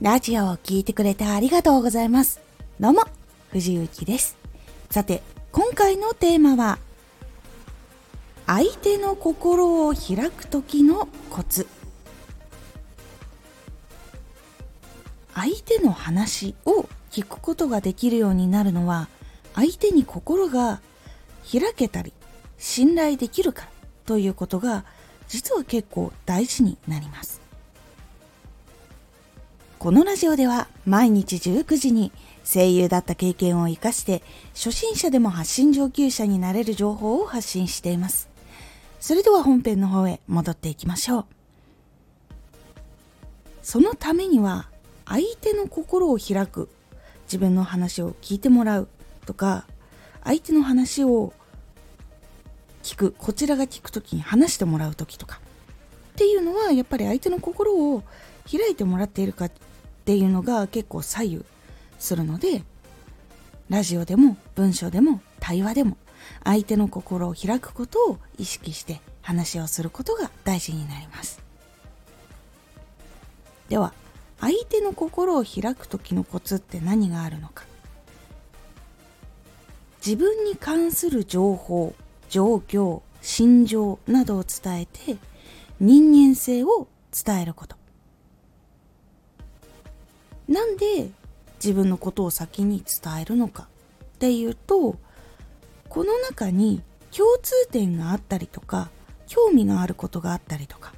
ラジオを聴いてくれてありがとうございます。どうも、藤幸です。さて、今回のテーマは、相手の心を開く時のコツ。相手の話を聞くことができるようになるのは、相手に心が開けたり、信頼できるからということが、実は結構大事になります。このラジオでは毎日19時に声優だった経験を活かして初心者でも発信上級者になれる情報を発信しています。それでは本編の方へ戻っていきましょう。そのためには相手の心を開く、自分の話を聞いてもらうとか、相手の話を聞く、こちらが聞くときに話してもらうときとかっていうのはやっぱり相手の心を開いてもらっているかっていうのが結構左右するのでラジオでも文章でも対話でも相手の心を開くことを意識して話をすることが大事になります。では相手の心を開く時のコツって何があるのか。自分に関する情報状況心情などを伝えて人間性を伝えること。なんで自分のことを先に伝えるのかっていうとこの中に共通点があったりとか興味があることがあったりとか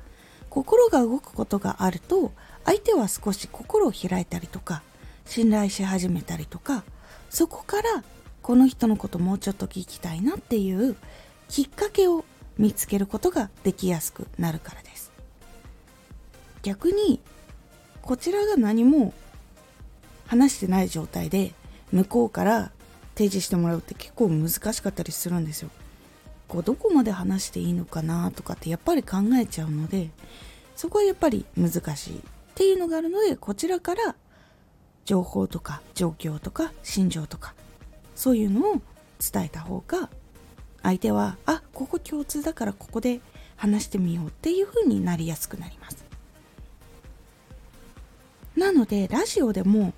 心が動くことがあると相手は少し心を開いたりとか信頼し始めたりとかそこからこの人のこともうちょっと聞きたいなっていうきっかけを見つけることができやすくなるからです。逆にこちらが何も話してない状態で向こうから提示してもらうって結構難しかったりするんですよ。こうどこまで話していいのかなとかってやっぱり考えちゃうのでそこはやっぱり難しいっていうのがあるのでこちらから情報とか状況とか心情とかそういうのを伝えた方が相手はあここ共通だからここで話してみようっていう風になりやすくなりますなのでラジオでも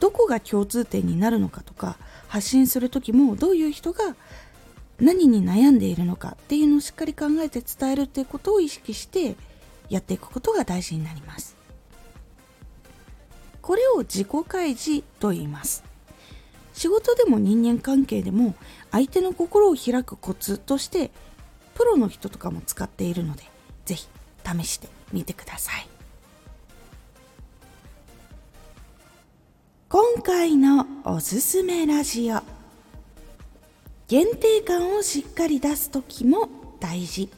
どこが共通点になるのかとか発信する時もどういう人が何に悩んでいるのかっていうのをしっかり考えて伝えるっていうことを意識してやっていくことが大事になります。これを自己開示と言います。仕事でも人間関係でも相手の心を開くコツとしてプロの人とかも使っているので是非試してみてください。回のおすすめラジオ。限定感をしっかり出す時も大事。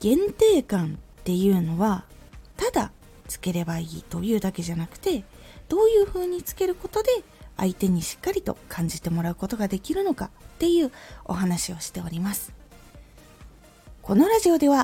限定感っていうのはただつければいいというだけじゃなくてどういう風につけることで相手にしっかりと感じてもらうことができるのかっていうお話をしております。このラジオでは